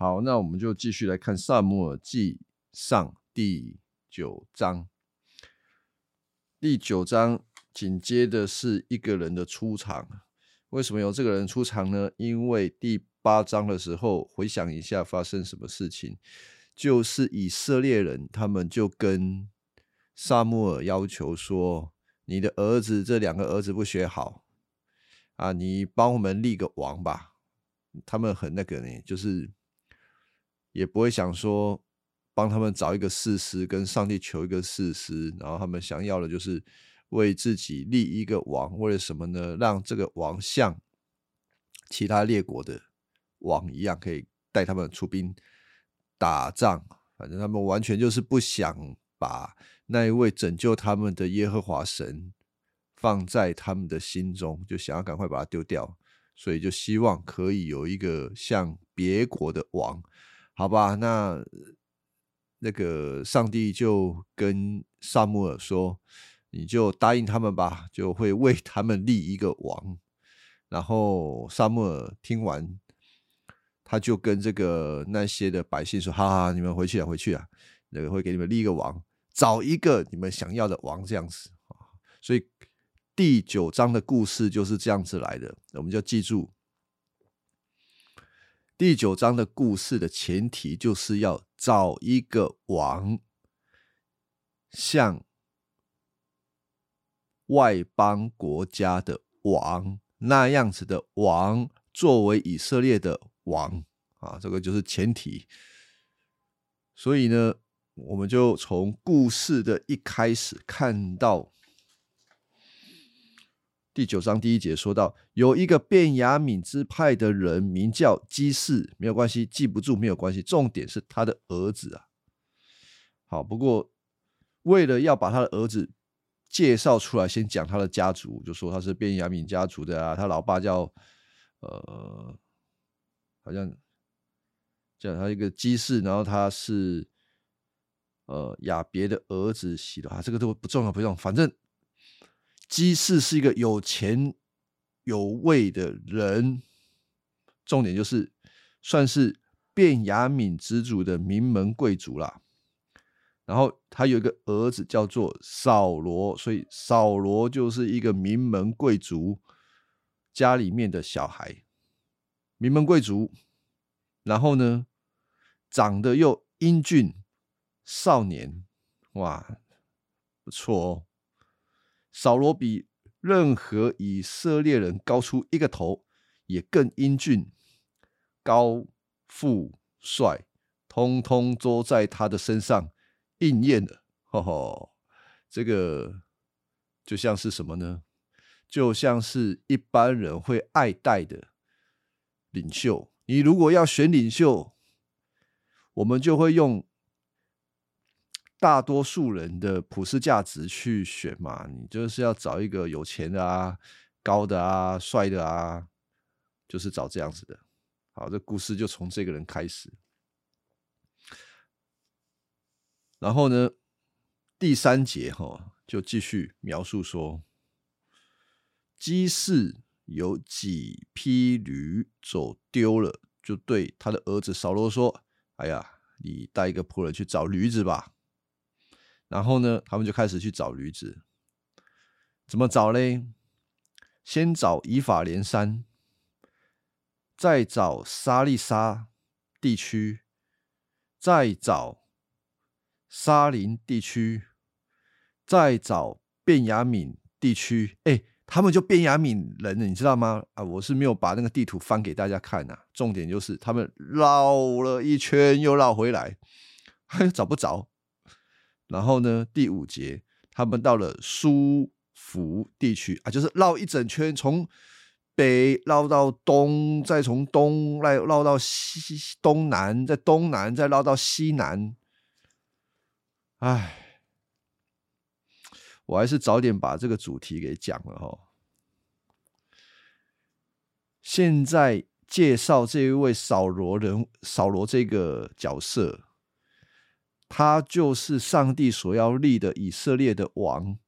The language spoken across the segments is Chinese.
好，那我们就继续来看《萨姆尔记上》第九章。第九章紧接的是一个人的出场。为什么有这个人出场呢？因为第八章的时候，回想一下发生什么事情，就是以色列人他们就跟萨穆尔要求说：“你的儿子这两个儿子不学好啊，你帮我们立个王吧。”他们很那个呢，就是也不会想说帮他们找一个事实，跟上帝求一个事实，然后他们想要的就是为自己立一个王，为了什么呢？让这个王像其他列国的王一样，可以带他们出兵打仗。反正他们完全就是不想把那一位拯救他们的耶和华神放在他们的心中，就想要赶快把它丢掉。所以就希望可以有一个像别国的王，好吧？那那个上帝就跟萨姆尔说：“你就答应他们吧，就会为他们立一个王。”然后萨姆尔听完，他就跟这个那些的百姓说：“哈哈，你们回去啊，回去啊，那个会给你们立一个王，找一个你们想要的王，这样子。”所以。第九章的故事就是这样子来的，我们就记住，第九章的故事的前提就是要找一个王，像外邦国家的王那样子的王，作为以色列的王啊，这个就是前提。所以呢，我们就从故事的一开始看到。第九章第一节说到，有一个便雅敏支派的人名叫基士，没有关系，记不住没有关系，重点是他的儿子啊。好，不过为了要把他的儿子介绍出来，先讲他的家族，就说他是便雅敏家族的啊，他老爸叫呃，好像叫他一个基士，然后他是呃亚别的儿子洗的啊，这个都不重要，不重要，反正。基士是一个有钱有位的人，重点就是算是卞雅敏之主的名门贵族啦。然后他有一个儿子叫做扫罗，所以扫罗就是一个名门贵族家里面的小孩，名门贵族。然后呢，长得又英俊少年，哇，不错哦。扫罗比任何以色列人高出一个头，也更英俊、高富帅，通通都在他的身上应验了。吼吼，这个就像是什么呢？就像是一般人会爱戴的领袖。你如果要选领袖，我们就会用。大多数人的普世价值去选嘛，你就是要找一个有钱的啊、高的啊、帅的啊，就是找这样子的。好，这故事就从这个人开始。然后呢，第三节哈就继续描述说，基士有几匹驴走丢了，就对他的儿子扫罗说：“哎呀，你带一个仆人去找驴子吧。”然后呢，他们就开始去找驴子，怎么找嘞？先找以法连山，再找沙利沙地区，再找沙林地区，再找便雅敏地区。哎，他们就便雅敏人，你知道吗？啊，我是没有把那个地图翻给大家看呐。重点就是他们绕了一圈又绕回来，还找不着。然后呢？第五节，他们到了苏福地区啊，就是绕一整圈，从北绕到东，再从东来绕到西东南，在东南再绕到西南。唉，我还是早点把这个主题给讲了哈。现在介绍这一位扫罗人，扫罗这个角色。他就是上帝所要立的以色列的王，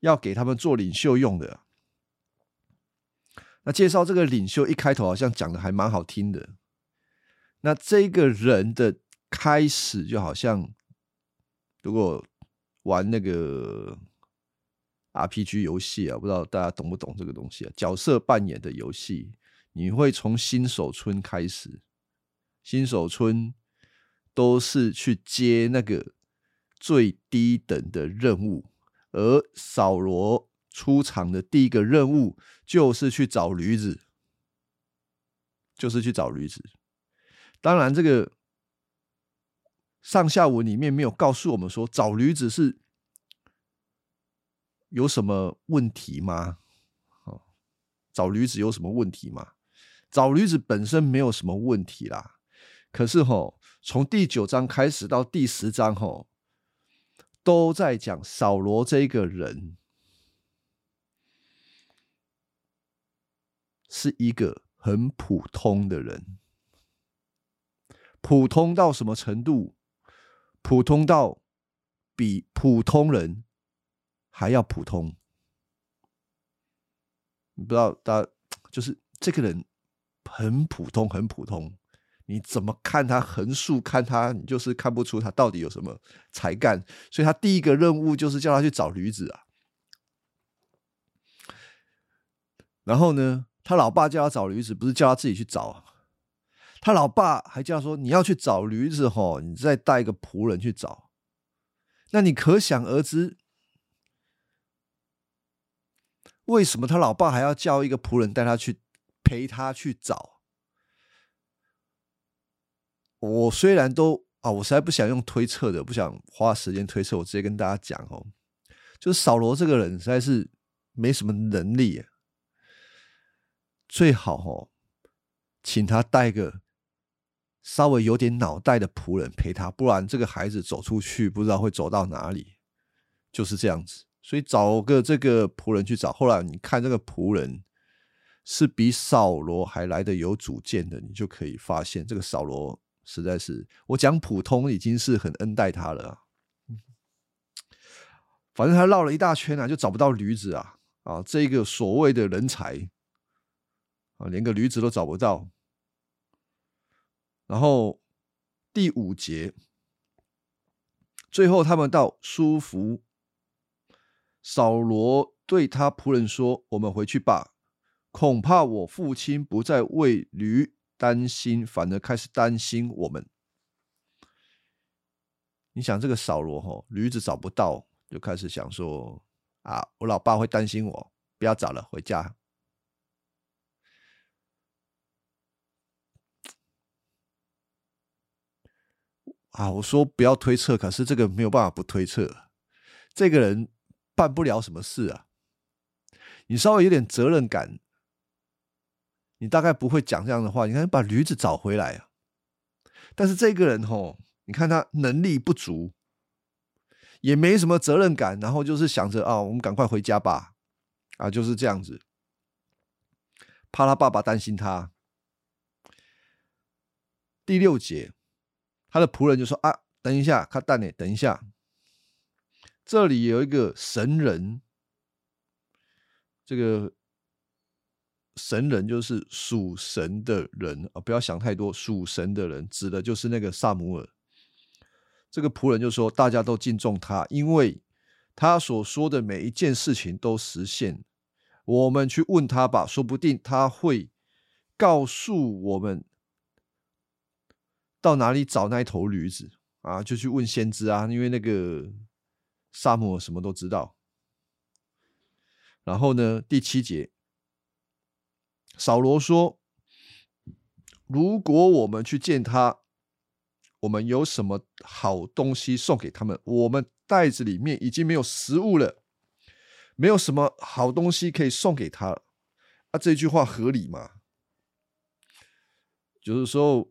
要给他们做领袖用的。那介绍这个领袖一开头好像讲的还蛮好听的，那这个人的开始就好像，如果玩那个 RPG 游戏啊，不知道大家懂不懂这个东西啊？角色扮演的游戏，你会从新手村开始，新手村都是去接那个最低等的任务，而扫罗出场的第一个任务就是去找驴子，就是去找驴子。当然，这个上下文里面没有告诉我们说找驴子是有什么问题吗？哦，找驴子有什么问题吗？找驴子本身没有什么问题啦。可是吼，从第九章开始到第十章吼，都在讲扫罗这个人是一个很普通的人。普通到什么程度？普通到比普通人还要普通。不知道，大家就是这个人很普通，很普通。你怎么看他横竖看他，你就是看不出他到底有什么才干。所以他第一个任务就是叫他去找驴子啊。然后呢，他老爸叫他找驴子，不是叫他自己去找。他老爸还叫说：“你要去找驴子吼，你再带一个仆人去找。”那你可想而知，为什么他老爸还要叫一个仆人带他去陪他去找？我虽然都啊，我实在不想用推测的，不想花时间推测，我直接跟大家讲哦，就是扫罗这个人实在是没什么能力，最好哦，请他带个。稍微有点脑袋的仆人陪他，不然这个孩子走出去不知道会走到哪里，就是这样子。所以找个这个仆人去找。后来你看这个仆人是比扫罗还来的有主见的，你就可以发现这个扫罗实在是我讲普通已经是很恩待他了。反正他绕了一大圈啊，就找不到驴子啊啊！这个所谓的人才啊，连个驴子都找不到。然后第五节，最后他们到舒服，扫罗对他仆人说：“我们回去吧，恐怕我父亲不再为驴担心，反而开始担心我们。”你想这个扫罗吼，驴子找不到，就开始想说：“啊，我老爸会担心我，不要找了，回家。”啊，我说不要推测，可是这个没有办法不推测。这个人办不了什么事啊，你稍微有点责任感，你大概不会讲这样的话。你看，把驴子找回来啊。但是这个人吼，你看他能力不足，也没什么责任感，然后就是想着啊，我们赶快回家吧，啊，就是这样子，怕他爸爸担心他。第六节。他的仆人就说：“啊，等一下，他蛋呢？等一下，这里有一个神人。这个神人就是属神的人啊，不要想太多。属神的人指的就是那个萨姆尔。这个仆人就说：大家都敬重他，因为他所说的每一件事情都实现。我们去问他吧，说不定他会告诉我们。”到哪里找那一头驴子啊？就去问先知啊，因为那个萨摩什么都知道。然后呢，第七节，扫罗说：“如果我们去见他，我们有什么好东西送给他们？我们袋子里面已经没有食物了，没有什么好东西可以送给他。啊，这句话合理吗？就是说。”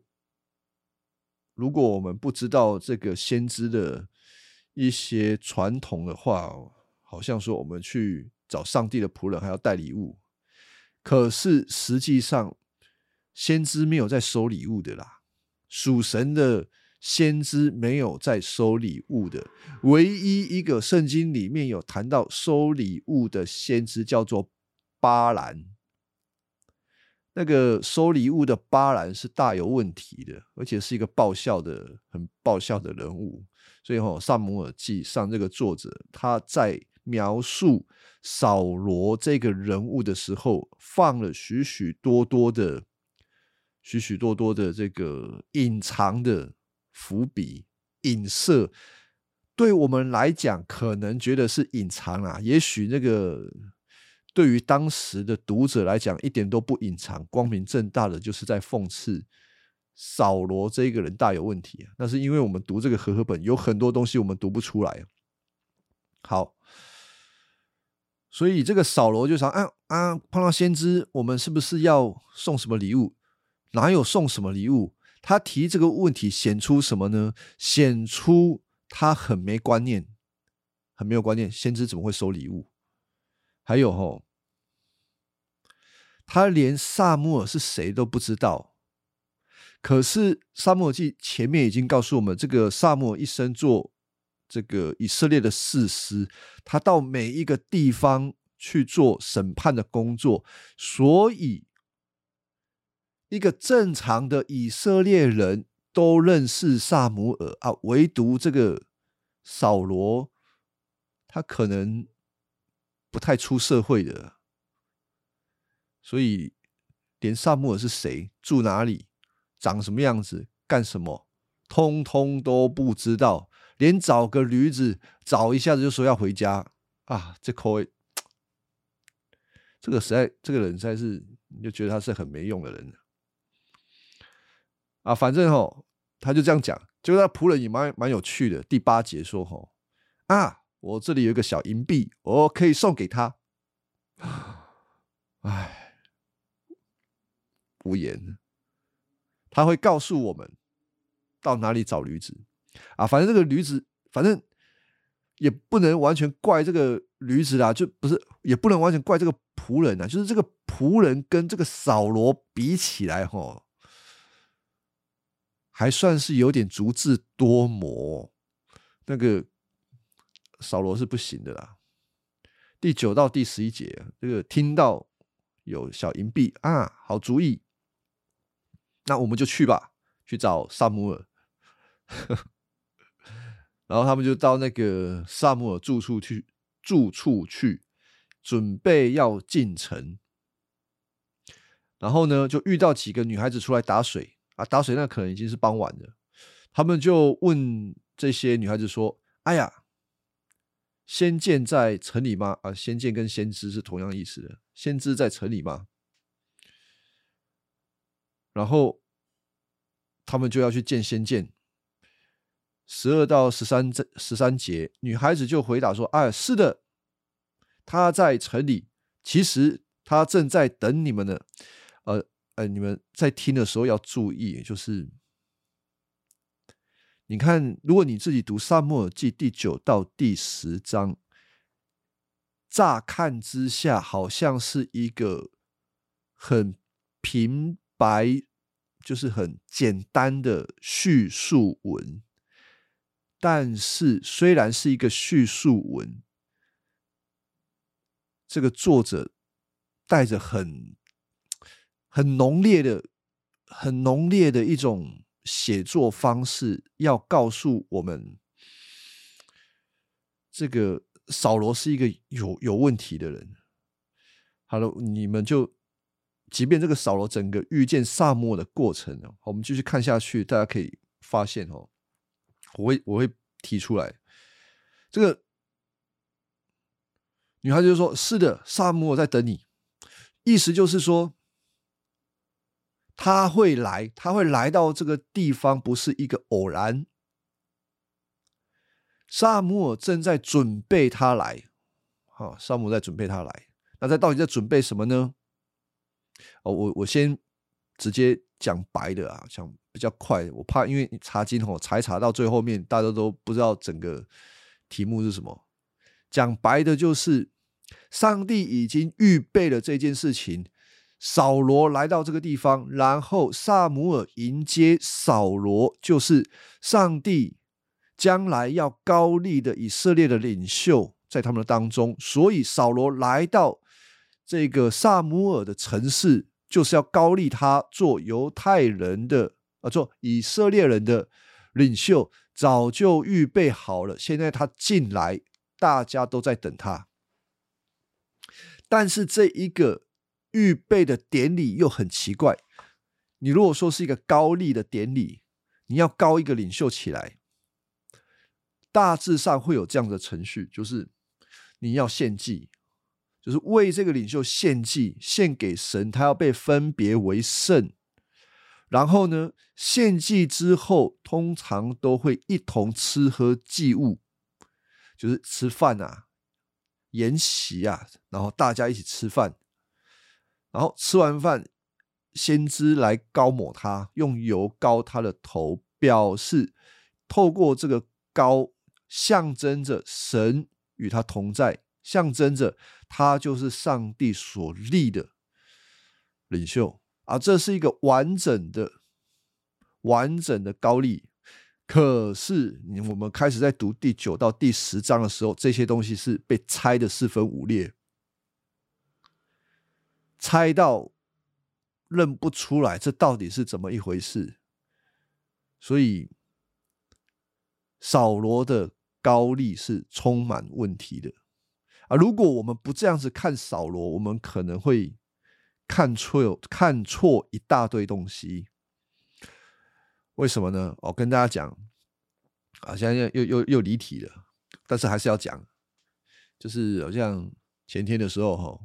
如果我们不知道这个先知的一些传统的话，好像说我们去找上帝的仆人还要带礼物，可是实际上先知没有在收礼物的啦，属神的先知没有在收礼物的，唯一一个圣经里面有谈到收礼物的先知叫做巴兰。那个收礼物的巴兰是大有问题的，而且是一个爆笑的、很爆笑的人物。所以，哈，《萨姆尔记》上这个作者他在描述扫罗这个人物的时候，放了许许多多的、许许多多的这个隐藏的伏笔、隐射。对我们来讲，可能觉得是隐藏啊，也许那个对于当时的读者来讲，一点都不隐藏，光明正大的就是在讽刺扫罗这个人大有问题啊。那是因为我们读这个和合本，有很多东西我们读不出来。好，所以这个扫罗就想啊啊，碰到先知，我们是不是要送什么礼物？哪有送什么礼物？他提这个问题，显出什么呢？显出。他很没观念，很没有观念。先知怎么会收礼物？还有吼，他连萨穆尔是谁都不知道。可是萨穆尔记前面已经告诉我们，这个萨摩尔一生做这个以色列的士师，他到每一个地方去做审判的工作，所以一个正常的以色列人。都认识萨姆尔啊，唯独这个扫罗，他可能不太出社会的，所以连萨姆尔是谁、住哪里、长什么样子、干什么，通通都不知道。连找个驴子找一下子就说要回家啊，这口味，这个实在，这个人实在是，你就觉得他是很没用的人啊。反正哦。他就这样讲，结果他仆人也蛮蛮有趣的。第八节说：“吼啊，我这里有一个小银币，我可以送给他。”唉，无言。他会告诉我们到哪里找驴子啊？反正这个驴子，反正也不能完全怪这个驴子啦，就不是，也不能完全怪这个仆人啊。就是这个仆人跟这个扫罗比起来，吼。还算是有点足智多谋，那个扫罗是不行的啦。第九到第十一节，这个听到有小银币啊，好主意，那我们就去吧，去找萨姆尔。然后他们就到那个萨姆尔住处去，住处去准备要进城。然后呢，就遇到几个女孩子出来打水。啊，打水那可能已经是傍晚了。他们就问这些女孩子说：“哎呀，先见在城里吗？啊，先见跟先知是同样意思的。先知在城里吗？”然后他们就要去见先见。十二到十三这十三节，女孩子就回答说：“哎，是的，他在城里。其实他正在等你们呢。”呃。呃，你们在听的时候要注意，就是你看，如果你自己读《萨母尔记》第九到第十章，乍看之下好像是一个很平白，就是很简单的叙述文，但是虽然是一个叙述文，这个作者带着很。很浓烈的、很浓烈的一种写作方式，要告诉我们，这个扫罗是一个有有问题的人。好了，你们就，即便这个扫罗整个遇见萨摩的过程，我们继续看下去，大家可以发现哦，我会我会提出来，这个女孩就说：“是的，萨姆我在等你。”意思就是说。他会来，他会来到这个地方，不是一个偶然。萨姆尔正在准备他来，好，萨姆在准备他来。那他到底在准备什么呢？哦，我我先直接讲白的啊，讲比较快，我怕因为你查经哦，查查到最后面，大家都不知道整个题目是什么。讲白的就是，上帝已经预备了这件事情。扫罗来到这个地方，然后萨姆尔迎接扫罗，就是上帝将来要高立的以色列的领袖，在他们的当中。所以扫罗来到这个萨姆尔的城市，就是要高利他做犹太人的啊，做以色列人的领袖，早就预备好了。现在他进来，大家都在等他。但是这一个预备的典礼又很奇怪。你如果说是一个高利的典礼，你要高一个领袖起来，大致上会有这样的程序，就是你要献祭。就是为这个领袖献祭，献给神，他要被分别为圣。然后呢，献祭之后，通常都会一同吃喝祭物，就是吃饭啊、筵席啊，然后大家一起吃饭。然后吃完饭，先知来高抹他，用油膏他的头，表示透过这个膏，象征着神与他同在。象征着他就是上帝所立的领袖啊，这是一个完整的、完整的高丽。可是，我们开始在读第九到第十章的时候，这些东西是被拆的四分五裂，拆到认不出来，这到底是怎么一回事？所以，扫罗的高丽是充满问题的。啊，如果我们不这样子看扫罗，我们可能会看错看错一大堆东西。为什么呢？我跟大家讲，啊，现在又又又离题了，但是还是要讲，就是好像前天的时候哈，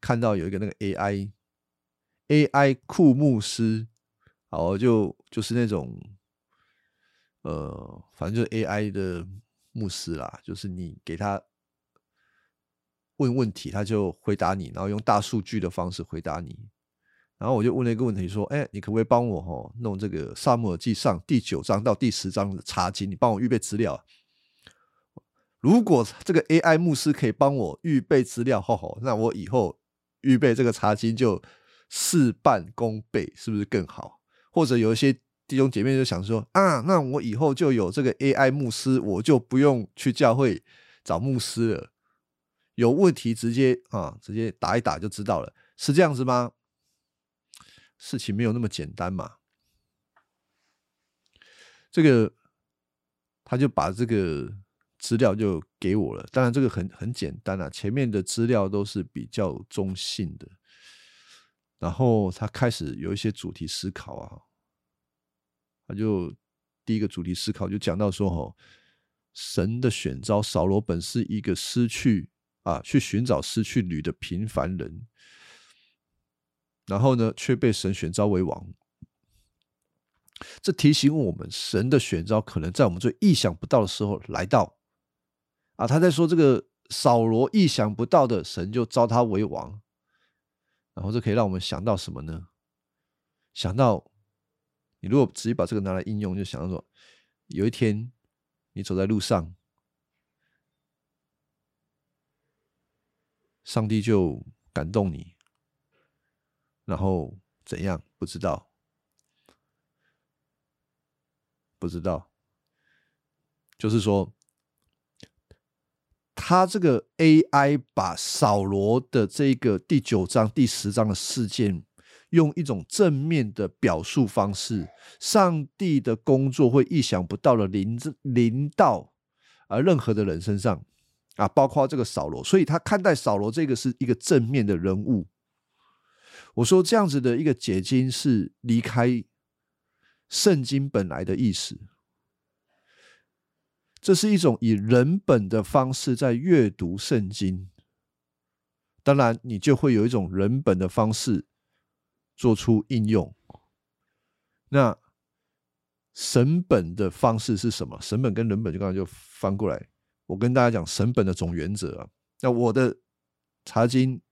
看到有一个那个 AI AI 库牧师，好就就是那种，呃，反正就是 AI 的牧师啦，就是你给他。问问题，他就回答你，然后用大数据的方式回答你。然后我就问了一个问题，说：“哎，你可不可以帮我哈弄这个《萨姆尔记上》第九章到第十章的查经？你帮我预备资料。如果这个 AI 牧师可以帮我预备资料，吼吼，那我以后预备这个查经就事半功倍，是不是更好？或者有一些弟兄姐妹就想说：啊，那我以后就有这个 AI 牧师，我就不用去教会找牧师了。”有问题直接啊，直接打一打就知道了，是这样子吗？事情没有那么简单嘛。这个他就把这个资料就给我了，当然这个很很简单啊，前面的资料都是比较中性的。然后他开始有一些主题思考啊，他就第一个主题思考就讲到说，哦，神的选召扫罗本是一个失去。啊，去寻找失去驴的平凡人，然后呢，却被神选召为王。这提醒我们，神的选召可能在我们最意想不到的时候来到。啊，他在说这个扫罗意想不到的，神就召他为王。然后这可以让我们想到什么呢？想到你如果直接把这个拿来应用，就想到说，有一天你走在路上。上帝就感动你，然后怎样？不知道，不知道。就是说，他这个 AI 把扫罗的这个第九章、第十章的事件，用一种正面的表述方式，上帝的工作会意想不到的临临到而任何的人身上。啊，包括这个扫罗，所以他看待扫罗这个是一个正面的人物。我说这样子的一个解经是离开圣经本来的意思，这是一种以人本的方式在阅读圣经。当然，你就会有一种人本的方式做出应用。那神本的方式是什么？神本跟人本就刚才就翻过来。我跟大家讲神本的总原则啊，那我的查经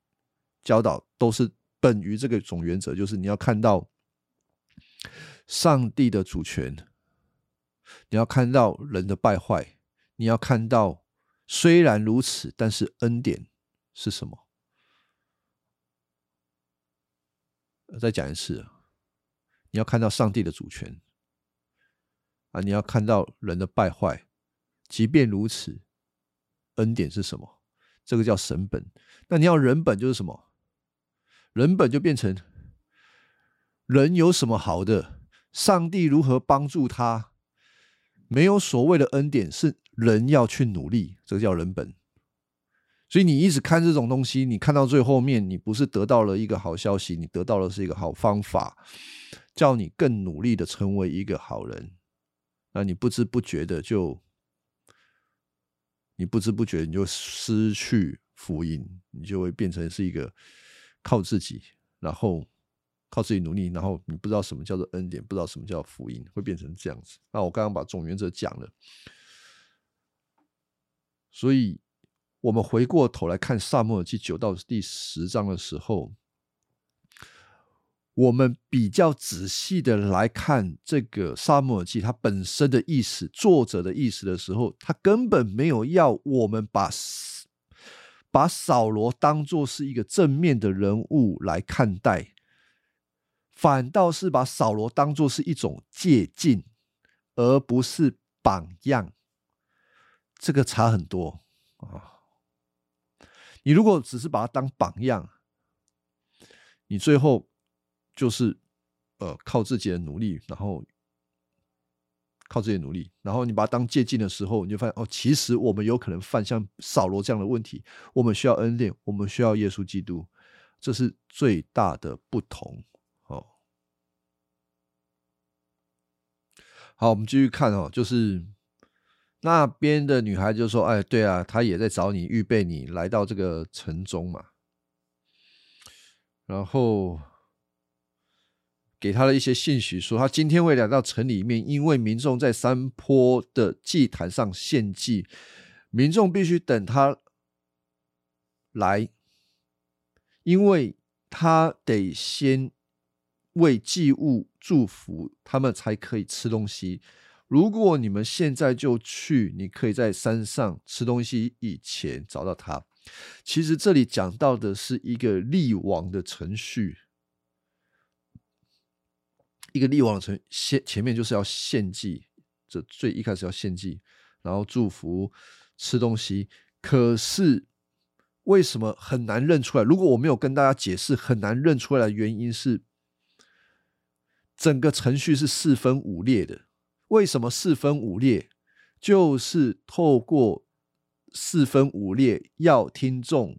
教导都是本于这个总原则，就是你要看到上帝的主权，你要看到人的败坏，你要看到虽然如此，但是恩典是什么？再讲一次，你要看到上帝的主权啊，你要看到人的败坏。即便如此，恩典是什么？这个叫神本。那你要人本就是什么？人本就变成人有什么好的，上帝如何帮助他？没有所谓的恩典，是人要去努力，这个叫人本。所以你一直看这种东西，你看到最后面，你不是得到了一个好消息，你得到的是一个好方法，叫你更努力的成为一个好人。那你不知不觉的就，你不知不觉你就失去福音，你就会变成是一个靠自己，然后靠自己努力，然后你不知道什么叫做恩典，不知道什么叫福音，会变成这样子。那我刚刚把总原则讲了，所以。我们回过头来看《萨母尔记》九到第十章的时候，我们比较仔细的来看这个《萨母尔记》它本身的意思、作者的意思的时候，他根本没有要我们把把扫罗当做是一个正面的人物来看待，反倒是把扫罗当做是一种借鉴，而不是榜样。这个差很多啊。你如果只是把它当榜样，你最后就是呃靠自己的努力，然后靠自己努力，然后你把它当借鉴的时候，你就发现哦，其实我们有可能犯像扫罗这样的问题。我们需要恩典，我们需要耶稣基督，这是最大的不同。哦，好，我们继续看哦，就是。那边的女孩就说：“哎，对啊，她也在找你，预备你来到这个城中嘛。然后给他了一些信息，说他今天会来到城里面，因为民众在山坡的祭坛上献祭，民众必须等他来，因为他得先为祭物祝福，他们才可以吃东西。”如果你们现在就去，你可以在山上吃东西以前找到他。其实这里讲到的是一个立王的程序，一个立王的程先前面就是要献祭，这最一开始要献祭，然后祝福吃东西。可是为什么很难认出来？如果我没有跟大家解释，很难认出来的原因是，整个程序是四分五裂的。为什么四分五裂？就是透过四分五裂，要听众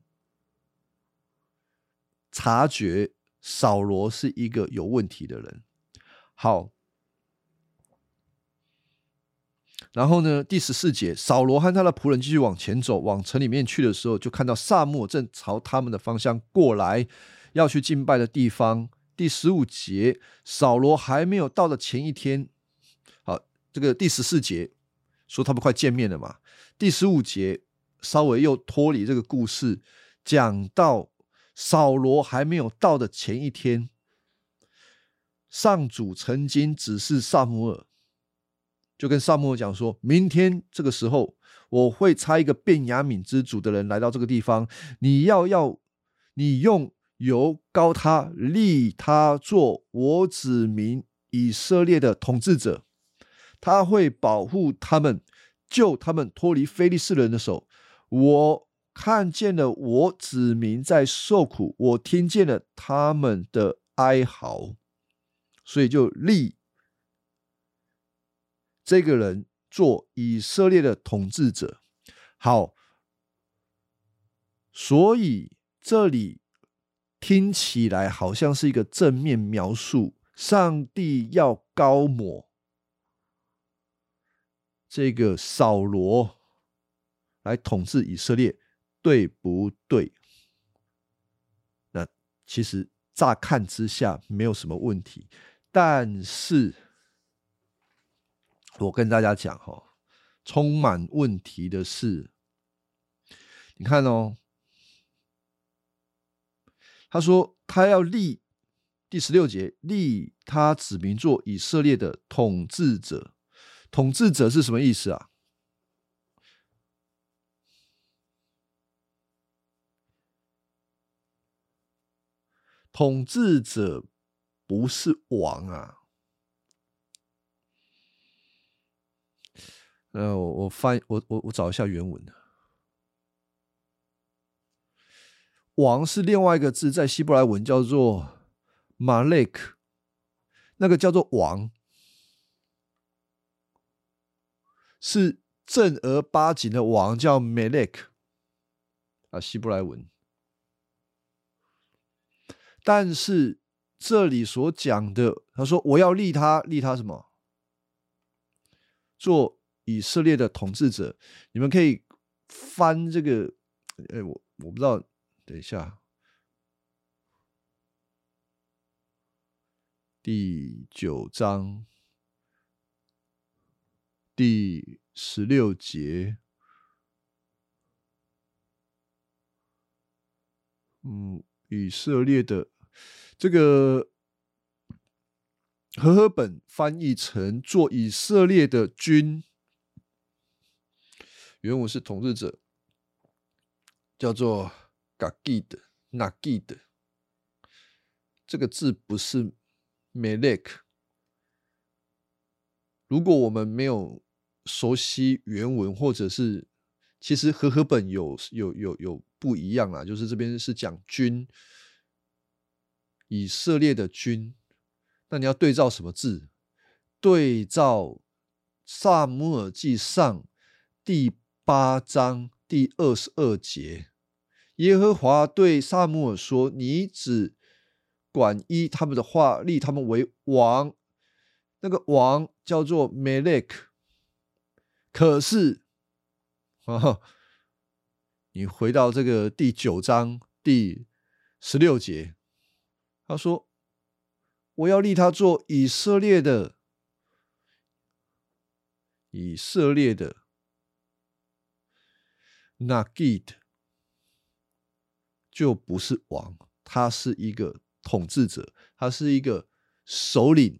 察觉扫罗是一个有问题的人。好，然后呢？第十四节，扫罗和他的仆人继续往前走，往城里面去的时候，就看到萨母正朝他们的方向过来，要去敬拜的地方。第十五节，扫罗还没有到的前一天。好这个第十四节说他们快见面了嘛？第十五节稍微又脱离这个故事，讲到扫罗还没有到的前一天，上主曾经指示萨姆尔，就跟萨姆尔讲说：明天这个时候，我会差一个便雅悯之主的人来到这个地方，你要要你用油膏他，立他做我子民以色列的统治者。他会保护他们，救他们脱离非利士人的手。我看见了我子民在受苦，我听见了他们的哀嚎，所以就立这个人做以色列的统治者。好，所以这里听起来好像是一个正面描述，上帝要高抹。这个扫罗来统治以色列，对不对？那其实乍看之下没有什么问题，但是我跟大家讲哈，充满问题的是，你看哦，他说他要立第十六节立他指名做以色列的统治者。统治者是什么意思啊？统治者不是王啊。呃，我我翻我我我找一下原文王是另外一个字，在希伯来文叫做马勒克，那个叫做王，是正儿八经的王，叫梅勒克啊，希伯来文。但是这里所讲的，他说我要立他，立他什么？做以色列的统治者。你们可以翻这个，哎，我我不知道。等一下，第九章第十六节，嗯，以色列的这个和合本翻译成做以色列的君，原文是统治者，叫做。嘎记的，那记的，这个字不是 melek。如果我们没有熟悉原文，或者是其实和合本有有有有不一样啊，就是这边是讲君，以色列的君，那你要对照什么字？对照萨姆尔记上第八章第二十二节。耶和华对萨姆尔说：“你只管依他们的话，立他们为王。那个王叫做梅勒克。可是，啊，你回到这个第九章第十六节，他说：我要立他做以色列的，以色列的那吉特。”就不是王，他是一个统治者，他是一个首领，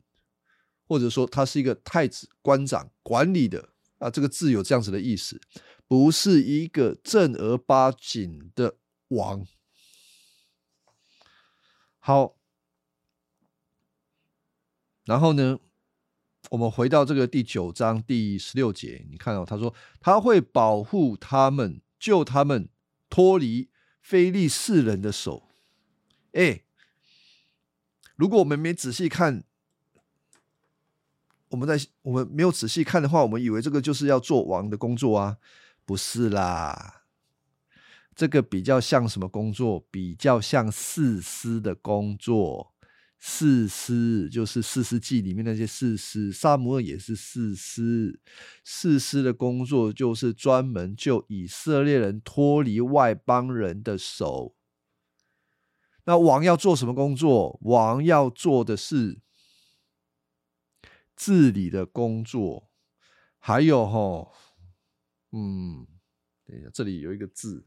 或者说他是一个太子、官长、管理的啊。这个字有这样子的意思，不是一个正儿八经的王。好，然后呢，我们回到这个第九章第十六节，你看到他说他会保护他们，救他们脱离。非利士人的手，哎，如果我们没仔细看，我们在我们没有仔细看的话，我们以为这个就是要做王的工作啊，不是啦，这个比较像什么工作？比较像士师的工作。士师就是四世纪里面那些士师，萨摩尔也是士师。士师的工作就是专门救以色列人脱离外邦人的手。那王要做什么工作？王要做的是治理的工作。还有哈，嗯，等一下，这里有一个字，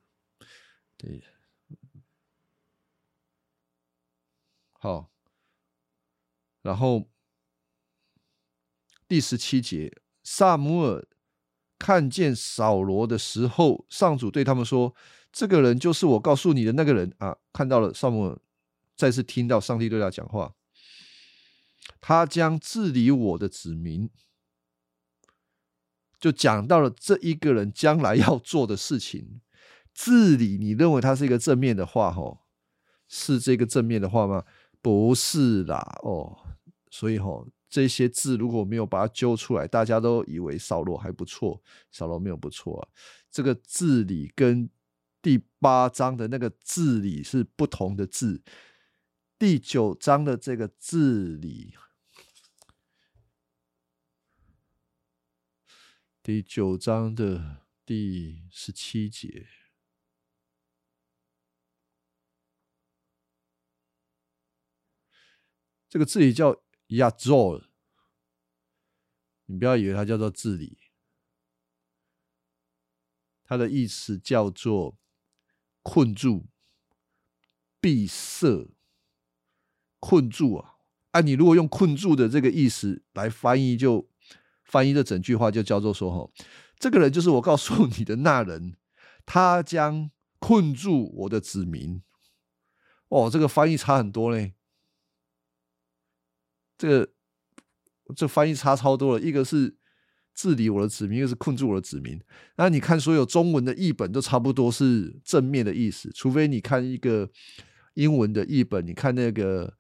好。然后第十七节，萨姆尔看见扫罗的时候，上主对他们说：“这个人就是我告诉你的那个人啊！”看到了，萨姆尔再次听到上帝对他讲话，他将治理我的子民，就讲到了这一个人将来要做的事情。治理，你认为它是一个正面的话？吼，是这个正面的话吗？不是啦，哦。所以吼，这些字如果没有把它揪出来，大家都以为扫罗还不错。扫罗没有不错啊，这个字理跟第八章的那个字理是不同的字。第九章的这个字理，第九章的第十七节，这个字里叫。亚做，你不要以为它叫做治理，它的意思叫做困住、闭塞、困住啊！啊，你如果用困住的这个意思来翻译，就翻译的整句话就叫做说：哈，这个人就是我告诉你的那人，他将困住我的子民。哦，这个翻译差很多嘞。这个这翻译差超多了，一个是治理我的子民，一个是困住我的子民。那你看所有中文的译本都差不多是正面的意思，除非你看一个英文的译本，你看那个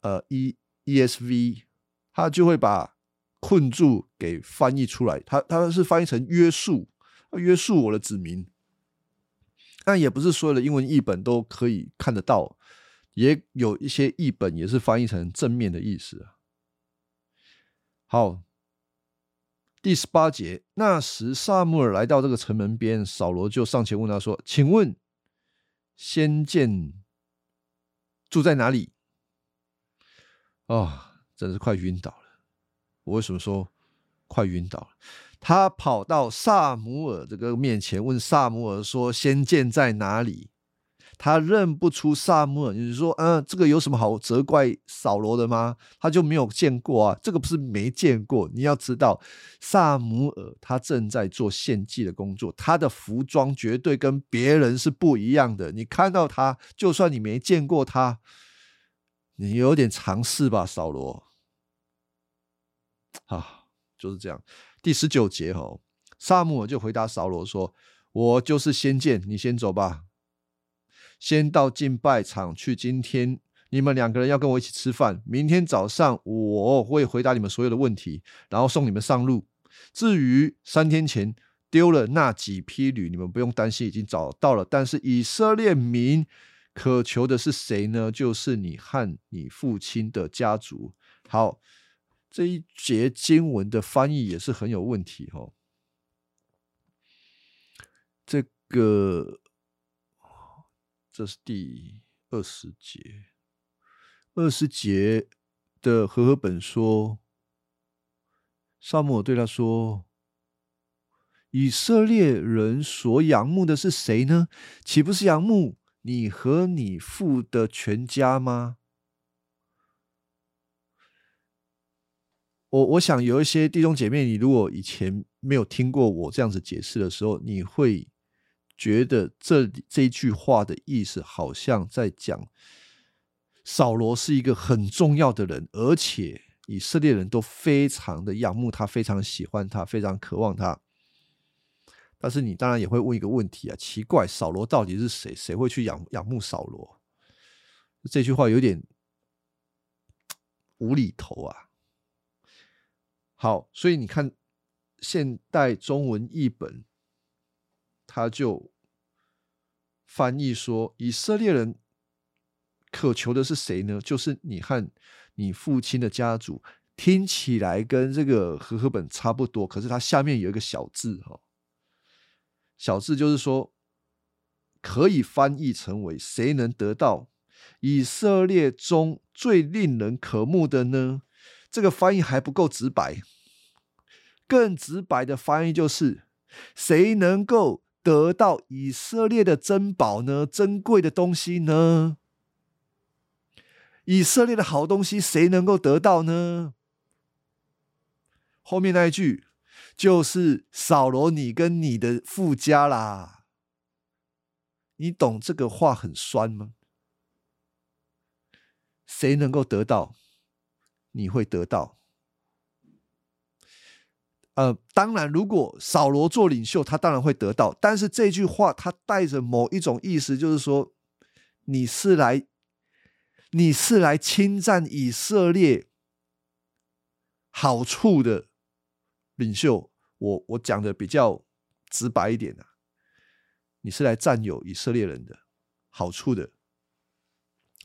呃 E E S V，他就会把困住给翻译出来，他他是翻译成约束，约束我的子民。但也不是所有的英文译本都可以看得到，也有一些译本也是翻译成正面的意思啊。好。第十八节，那时萨穆尔来到这个城门边，扫罗就上前问他说：“请问先见住在哪里？”啊，真是快晕倒了！我为什么说快晕倒了？他跑到萨姆尔这个面前，问萨姆尔说：“先见在哪里？”他认不出萨母尔，就是说，嗯，这个有什么好责怪扫罗的吗？他就没有见过啊，这个不是没见过。你要知道，萨姆尔他正在做献祭的工作，他的服装绝对跟别人是不一样的。你看到他，就算你没见过他，你有点尝试吧，扫罗。啊，就是这样。第十九节哦，萨姆尔就回答扫罗说：“我就是先见，你先走吧。”先到敬拜场去。今天你们两个人要跟我一起吃饭。明天早上我会回答你们所有的问题，然后送你们上路。至于三天前丢了那几批驴，你们不用担心，已经找到了。但是以色列民渴求的是谁呢？就是你和你父亲的家族。好，这一节经文的翻译也是很有问题哦。这个。这是第二十节，二十节的和合本说，萨母对他说：“以色列人所仰慕的是谁呢？岂不是仰慕你和你父的全家吗？”我我想有一些弟兄姐妹，你如果以前没有听过我这样子解释的时候，你会。觉得这这句话的意思，好像在讲扫罗是一个很重要的人，而且以色列人都非常的仰慕他，非常喜欢他，非常渴望他。但是你当然也会问一个问题啊，奇怪，扫罗到底是谁？谁会去仰仰慕扫罗？这句话有点无厘头啊。好，所以你看现代中文译本。他就翻译说：“以色列人渴求的是谁呢？就是你和你父亲的家族。听起来跟这个和合本差不多，可是它下面有一个小字哈，小字就是说可以翻译成为谁能得到以色列中最令人渴慕的呢？这个翻译还不够直白，更直白的翻译就是谁能够。”得到以色列的珍宝呢？珍贵的东西呢？以色列的好东西，谁能够得到呢？后面那一句就是扫罗，你跟你的富家啦。你懂这个话很酸吗？谁能够得到？你会得到。呃，当然，如果扫罗做领袖，他当然会得到。但是这句话，他带着某一种意思，就是说，你是来，你是来侵占以色列好处的领袖。我我讲的比较直白一点啊，你是来占有以色列人的好处的，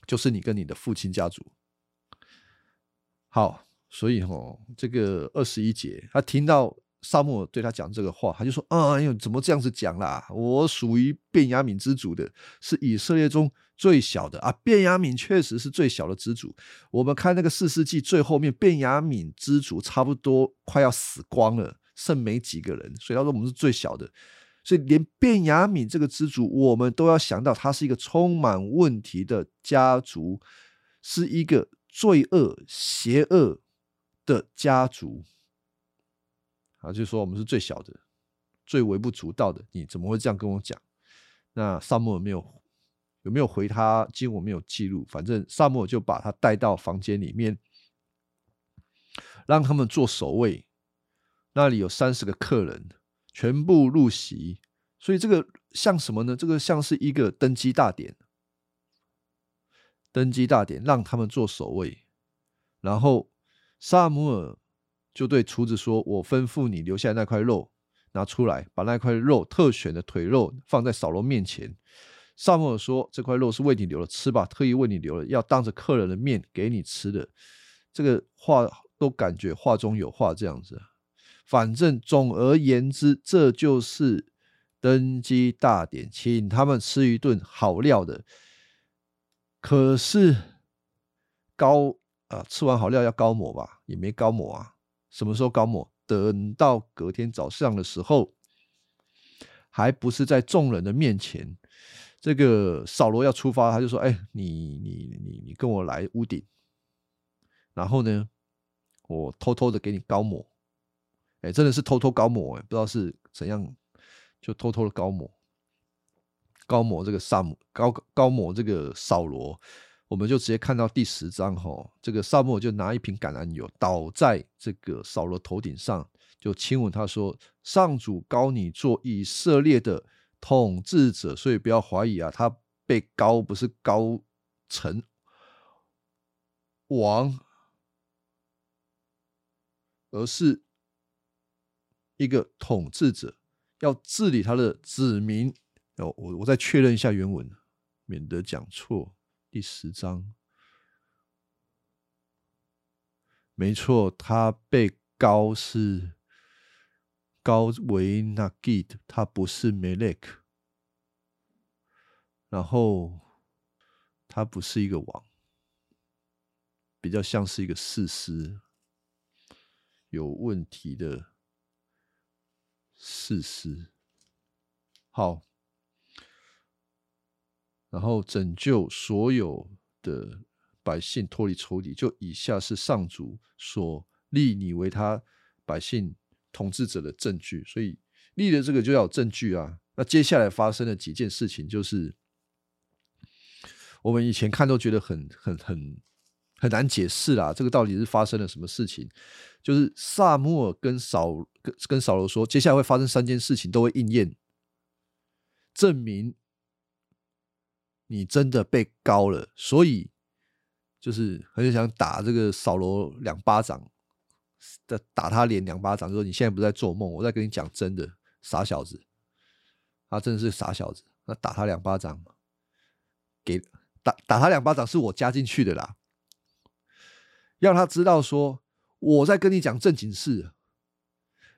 就是你跟你的父亲家族。好。所以哈，这个二十一节，他听到萨母对他讲这个话，他就说：“哎呦，怎么这样子讲啦？我属于便雅悯之主的，是以色列中最小的啊。便雅悯确实是最小的支族。我们看那个四世纪最后面，便雅悯支族差不多快要死光了，剩没几个人。所以他说我们是最小的。所以连便雅悯这个支族，我们都要想到，他是一个充满问题的家族，是一个罪恶、邪恶。”的家族啊，就说我们是最小的、最微不足道的，你怎么会这样跟我讲？那萨母尔没有有没有回他？经我没有记录，反正萨母尔就把他带到房间里面，让他们做守卫，那里有三十个客人，全部入席。所以这个像什么呢？这个像是一个登基大典。登基大典让他们做守卫，然后萨姆尔就对厨子说：“我吩咐你留下那块肉拿出来，把那块肉特选的腿肉放在扫罗面前。”萨姆尔说：“这块肉是为你留的，吃吧，特意为你留了，要当着客人的面给你吃的。”这个话都感觉话中有话，这样子。反正总而言之，这就是登基大典，请他们吃一顿好料的。可是高啊，吃完好料要高抹吧，也没高抹啊。什么时候高抹？等到隔天早上的时候，还不是在众人的面前。这个扫罗要出发，他就说：“哎，你你你你跟我来屋顶，然后呢，我偷偷的给你高抹。”哎，真的是偷偷高抹哎，不知道是怎样，就偷偷的高抹，高抹这个萨姆高高抹这个扫罗，我们就直接看到第十章哈，这个萨姆就拿一瓶橄榄油倒在这个扫罗头顶上，就亲吻他说：“上主高你做以色列的统治者，所以不要怀疑啊，他被高不是高成王，而是。”一个统治者要治理他的子民，哦，我我再确认一下原文，免得讲错。第十章，没错，他被高是高维纳吉的，他不是梅勒克，然后他不是一个王，比较像是一个事实有问题的。事实好，然后拯救所有的百姓脱离仇敌。就以下是上主所立你为他百姓统治者的证据，所以立的这个就要有证据啊。那接下来发生的几件事情，就是我们以前看都觉得很很很很难解释啦。这个到底是发生了什么事情？就是萨穆尔跟扫跟跟扫罗说，接下来会发生三件事情，都会应验，证明你真的被高了。所以就是很想打这个扫罗两巴掌，打打他脸两巴掌，说你现在不在做梦，我在跟你讲真的，傻小子，他真的是傻小子。那打他两巴掌，给打打他两巴掌是我加进去的啦，让他知道说。我在跟你讲正经事，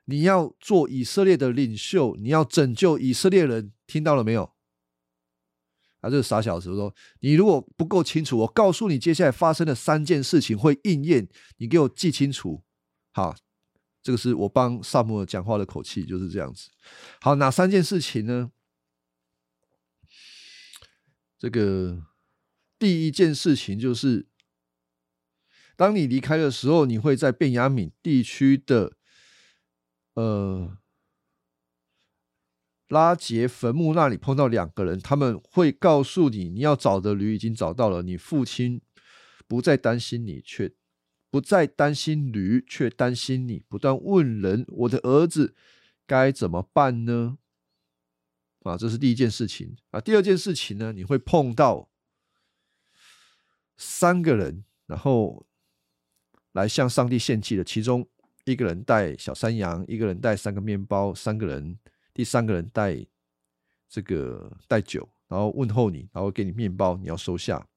你要做以色列的领袖，你要拯救以色列人，听到了没有？啊，这个傻小子说：“你如果不够清楚，我告诉你接下来发生的三件事情会应验，你给我记清楚。”好，这个是我帮萨姆尔讲话的口气，就是这样子。好，哪三件事情呢？这个第一件事情就是。当你离开的时候，你会在便雅敏地区的呃拉杰坟墓那里碰到两个人，他们会告诉你，你要找的驴已经找到了。你父亲不再担心你，却不再担心驴，却担心你，不断问人：“我的儿子该怎么办呢？”啊，这是第一件事情啊。第二件事情呢，你会碰到三个人，然后。来向上帝献祭的，其中一个人带小山羊，一个人带三个面包，三个人，第三个人带这个带酒，然后问候你，然后给你面包，你要收下。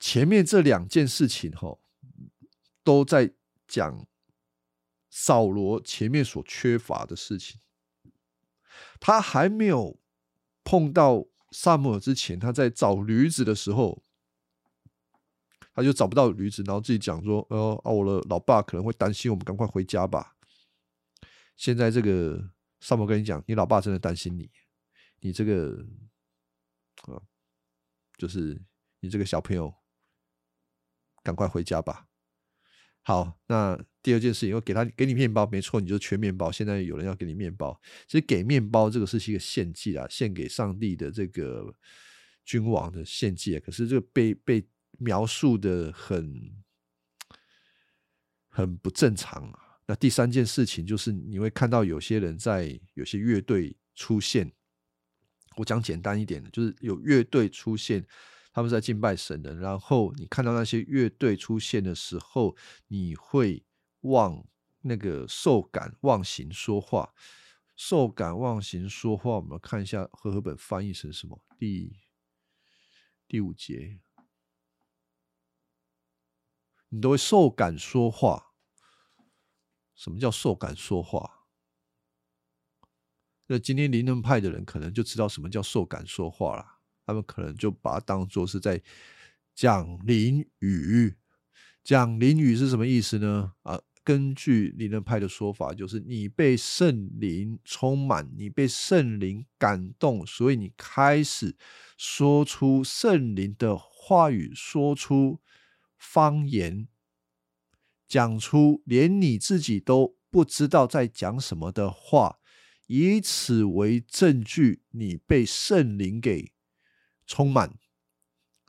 前面这两件事情，哈，都在讲扫罗前面所缺乏的事情。他还没有碰到萨姆尔之前，他在找驴子的时候。他就找不到驴子，然后自己讲说：“呃啊，我的老爸可能会担心我们，赶快回家吧。”现在这个萨摩跟你讲，你老爸真的担心你，你这个啊，就是你这个小朋友，赶快回家吧。好，那第二件事情，我给他给你面包，没错，你就缺面包。现在有人要给你面包，其实给面包这个是一个献祭啊，献给上帝的这个君王的献祭啊。可是这个被被。描述的很很不正常啊。那第三件事情就是你会看到有些人在有些乐队出现，我讲简单一点的，就是有乐队出现，他们在敬拜神的，然后你看到那些乐队出现的时候，你会忘那个受感忘形说话，受感忘形说话，我们看一下和合本翻译成什么？第第五节，你都会受感说话。什么叫受感说话？那今天灵能派的人可能就知道什么叫受感说话了。他们可能就把它当做是在讲灵语。讲灵语是什么意思呢？啊，根据灵能派的说法，就是你被圣灵充满，你被圣灵感动，所以你开始说出圣灵的话语，说出方言。讲出连你自己都不知道在讲什么的话，以此为证据，你被圣灵给充满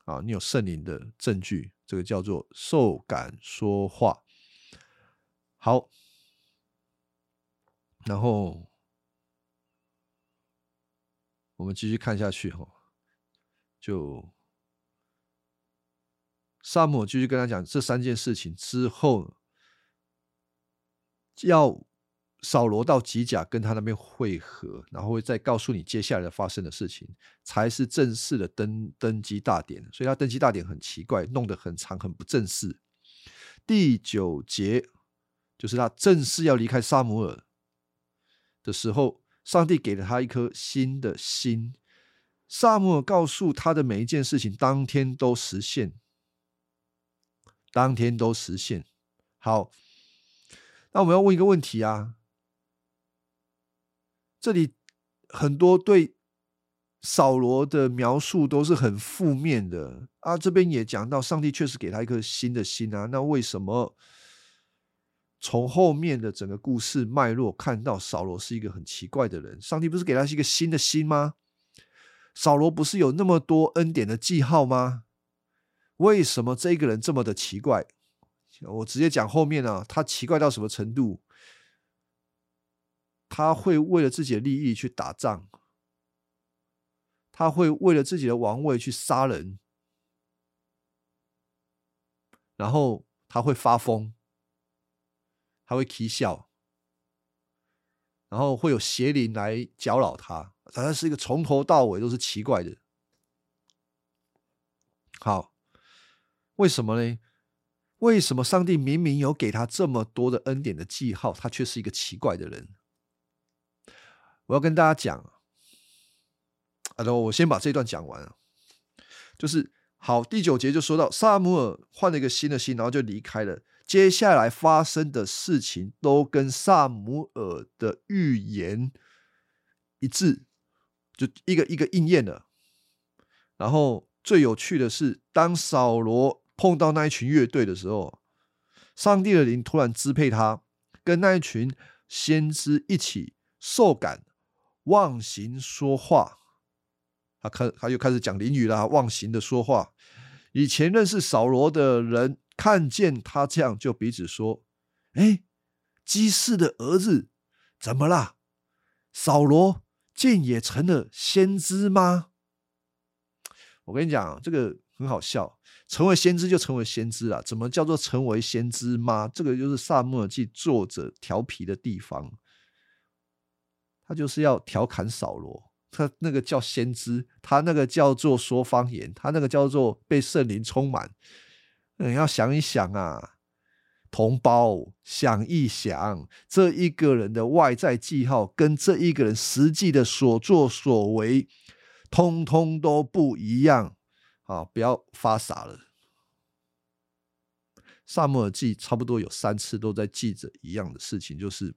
啊！你有圣灵的证据，这个叫做受感说话。好，然后我们继续看下去哈，就。萨姆继续跟他讲这三件事情之后，要扫罗到吉甲跟他那边会合，然后会再告诉你接下来发生的事情，才是正式的登登基大典。所以他登基大典很奇怪，弄得很长，很不正式。第九节就是他正式要离开萨姆尔的时候，上帝给了他一颗新的心。萨姆尔告诉他的每一件事情，当天都实现。当天都实现。好，那我们要问一个问题啊，这里很多对扫罗的描述都是很负面的啊。这边也讲到，上帝确实给他一颗新的心啊。那为什么从后面的整个故事脉络看到扫罗是一个很奇怪的人？上帝不是给他是一个新的心吗？扫罗不是有那么多恩典的记号吗？为什么这个人这么的奇怪？我直接讲后面啊，他奇怪到什么程度？他会为了自己的利益去打仗，他会为了自己的王位去杀人，然后他会发疯，他会啼笑，然后会有邪灵来搅扰他，他是一个从头到尾都是奇怪的。好。为什么呢？为什么上帝明明有给他这么多的恩典的记号，他却是一个奇怪的人？我要跟大家讲啊，那我先把这段讲完啊。就是好，第九节就说到萨姆尔换了一个新的心，然后就离开了。接下来发生的事情都跟萨姆尔的预言一致，就一个一个应验了。然后最有趣的是，当扫罗。碰到那一群乐队的时候，上帝的灵突然支配他，跟那一群先知一起受感忘形说话。他开他又开始讲灵语啦，忘形的说话。以前认识扫罗的人看见他这样，就彼此说：“哎，基士的儿子怎么啦？扫罗竟也成了先知吗？”我跟你讲，这个很好笑。成为先知就成为先知了，怎么叫做成为先知吗？这个就是萨母尔记作者调皮的地方，他就是要调侃扫罗，他那个叫先知，他那个叫做说方言，他那个叫做被圣灵充满。你要想一想啊，同胞，想一想，这一个人的外在记号跟这一个人实际的所作所为，通通都不一样。啊！不要发傻了。萨母尔记差不多有三次都在记着一样的事情，就是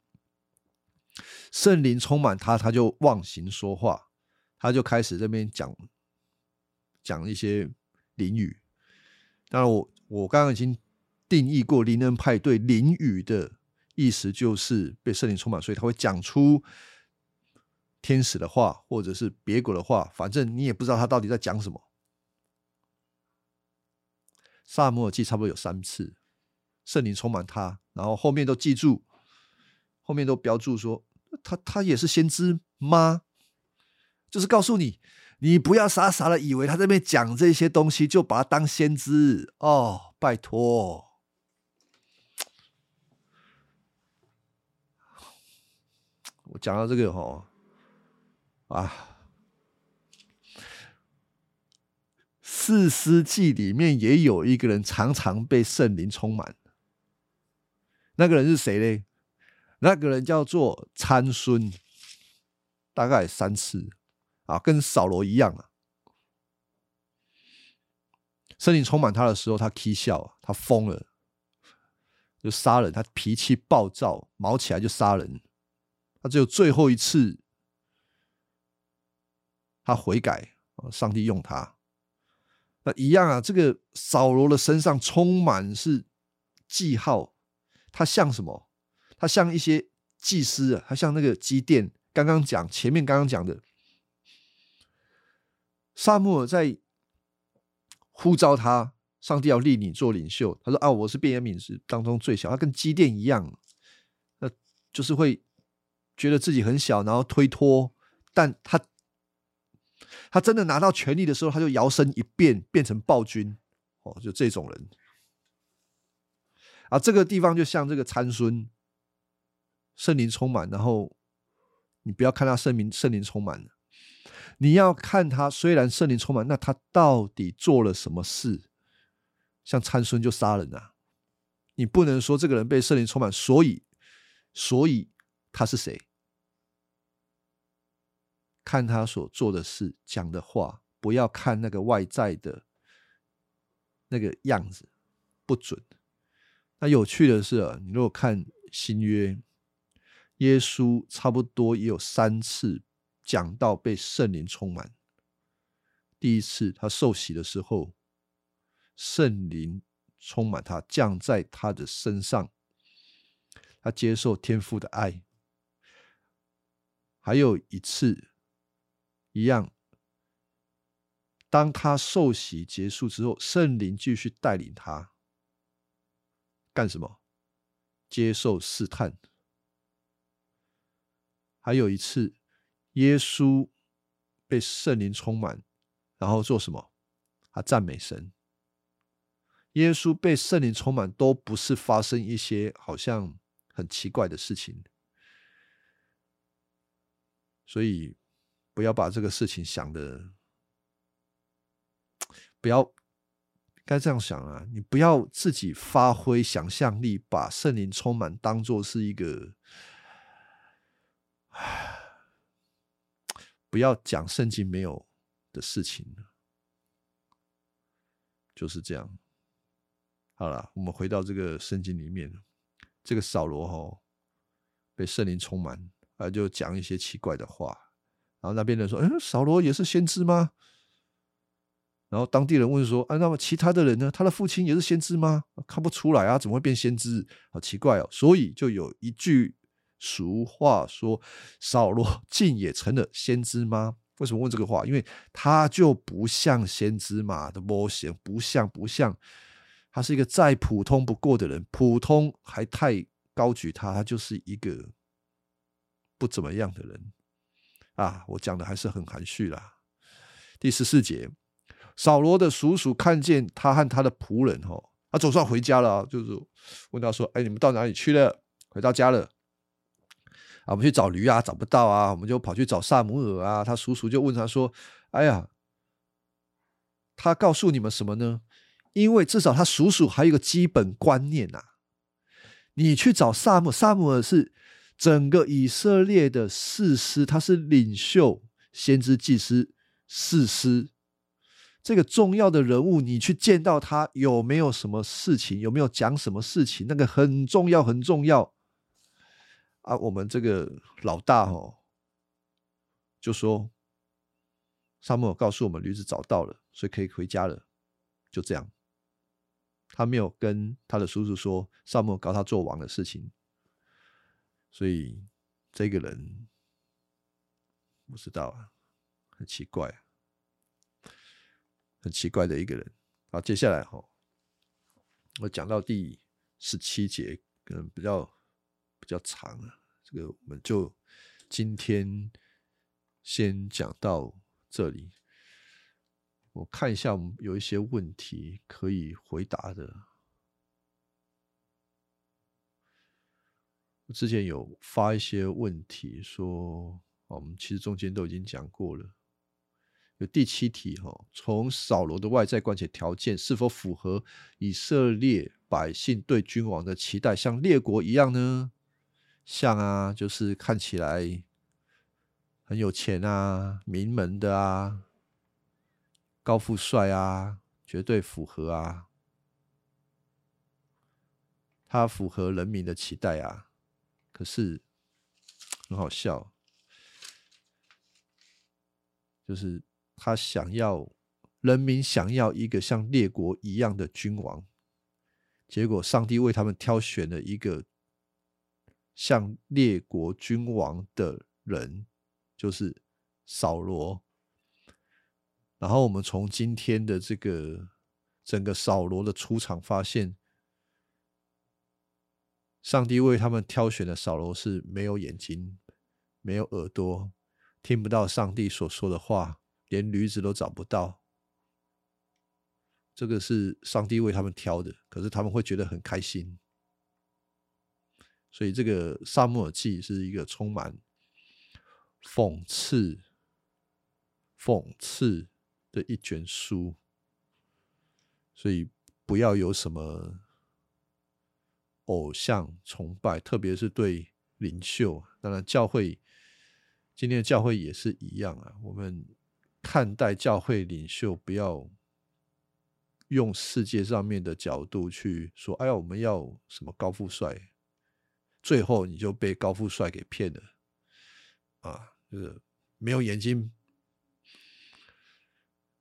圣灵充满他，他就忘形说话，他就开始这边讲讲一些灵语。当然，我我刚刚已经定义过灵恩派对灵语的意思，就是被圣灵充满，所以他会讲出天使的话，或者是别国的话，反正你也不知道他到底在讲什么。萨摩尔记差不多有三次，圣灵充满他，然后后面都记住，后面都标注说他他也是先知吗？就是告诉你，你不要傻傻的以为他在那边讲这些东西就把他当先知哦，拜托。我讲到这个哈，啊，四师记里面也有一个人常常被圣灵充满，那个人是谁嘞？那个人叫做参孙，大概三次啊，跟扫罗一样啊。圣灵充满他的时候，他踢笑，他疯了，就杀人，他脾气暴躁，毛起来就杀人。他只有最后一次，他悔改上帝用他，那一样啊。这个扫罗的身上充满是记号，他像什么？他像一些祭司啊，他像那个基甸。刚刚讲前面刚刚讲的，萨穆尔在呼召他，上帝要立你做领袖。他说：“啊，我是便雅悯是当中最小。”他跟基甸一样，那就是会。觉得自己很小，然后推脱，但他他真的拿到权力的时候，他就摇身一变，变成暴君哦，就这种人啊。这个地方就像这个参孙，圣灵充满，然后你不要看他圣灵圣灵充满了，你要看他虽然圣灵充满，那他到底做了什么事？像参孙就杀人啊，你不能说这个人被圣灵充满，所以所以他是谁？看他所做的事、讲的话，不要看那个外在的那个样子，不准。那有趣的是，你如果看新约，耶稣差不多也有三次讲到被圣灵充满。第一次他受洗的时候，圣灵充满他，降在他的身上，他接受天父的爱。还有一次。一样，当他受洗结束之后，圣灵继续带领他干什么？接受试探。还有一次，耶稣被圣灵充满，然后做什么？他赞美神。耶稣被圣灵充满，都不是发生一些好像很奇怪的事情，所以。不要把这个事情想的，不要该这样想啊！你不要自己发挥想象力，把圣灵充满当做是一个，不要讲圣经没有的事情就是这样。好了，我们回到这个圣经里面，这个扫罗哈被圣灵充满，啊，就讲一些奇怪的话。然后那边人说：“哎，扫罗也是先知吗？”然后当地人问说：“啊，那么其他的人呢？他的父亲也是先知吗？看不出来啊，怎么会变先知？好奇怪哦！”所以就有一句俗话说：“扫罗竟也成了先知吗？”为什么问这个话？因为他就不像先知嘛的模型，不像不像，他是一个再普通不过的人，普通还太高举他，他就是一个不怎么样的人。啊，我讲的还是很含蓄啦。第十四节，扫罗的叔叔看见他和他的仆人，哈，他总算回家了，就是问他说：“哎，你们到哪里去了？回到家了？啊，我们去找驴啊，找不到啊，我们就跑去找萨姆尔啊。”他叔叔就问他说：“哎呀，他告诉你们什么呢？因为至少他叔叔还有一个基本观念呐，你去找萨姆，萨姆尔是。”整个以色列的士师，他是领袖、先知、祭司、士师，这个重要的人物，你去见到他，有没有什么事情？有没有讲什么事情？那个很重要，很重要啊！我们这个老大哦，就说沙漠告诉我们驴子找到了，所以可以回家了。就这样，他没有跟他的叔叔说沙漠告他做王的事情。所以这个人不知道啊，很奇怪，很奇怪的一个人。好，接下来哈，我讲到第十七节，可能比较比较长啊。这个我们就今天先讲到这里。我看一下，我们有一些问题可以回答的。之前有发一些问题，说我们其实中间都已经讲过了。有第七题哈，从扫罗的外在关系条件是否符合以色列百姓对君王的期待，像列国一样呢？像啊，就是看起来很有钱啊，名门的啊。高富帅啊，绝对符合啊，他符合人民的期待啊。是很好笑，就是他想要人民想要一个像列国一样的君王，结果上帝为他们挑选了一个像列国君王的人，就是扫罗。然后我们从今天的这个整个扫罗的出场发现，上帝为他们挑选的扫罗是没有眼睛、没有耳朵、听不到上帝所说的话，连驴子都找不到。这个是上帝为他们挑的，可是他们会觉得很开心。所以这个《沙漠耳记》是一个充满讽刺、讽刺。的一卷书，所以不要有什么偶像崇拜，特别是对领袖。当然，教会今天的教会也是一样啊。我们看待教会领袖，不要用世界上面的角度去说：“哎呀，我们要什么高富帅？”最后你就被高富帅给骗了啊！就是没有眼睛。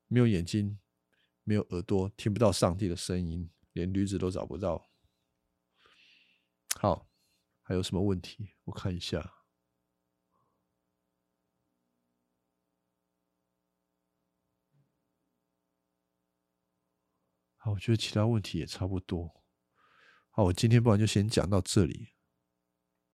没有眼睛，没有耳朵，听不到上帝的声音，连驴子都找不到。好，还有什么问题？我看一下。好，我觉得其他问题也差不多。好，我今天不然就先讲到这里。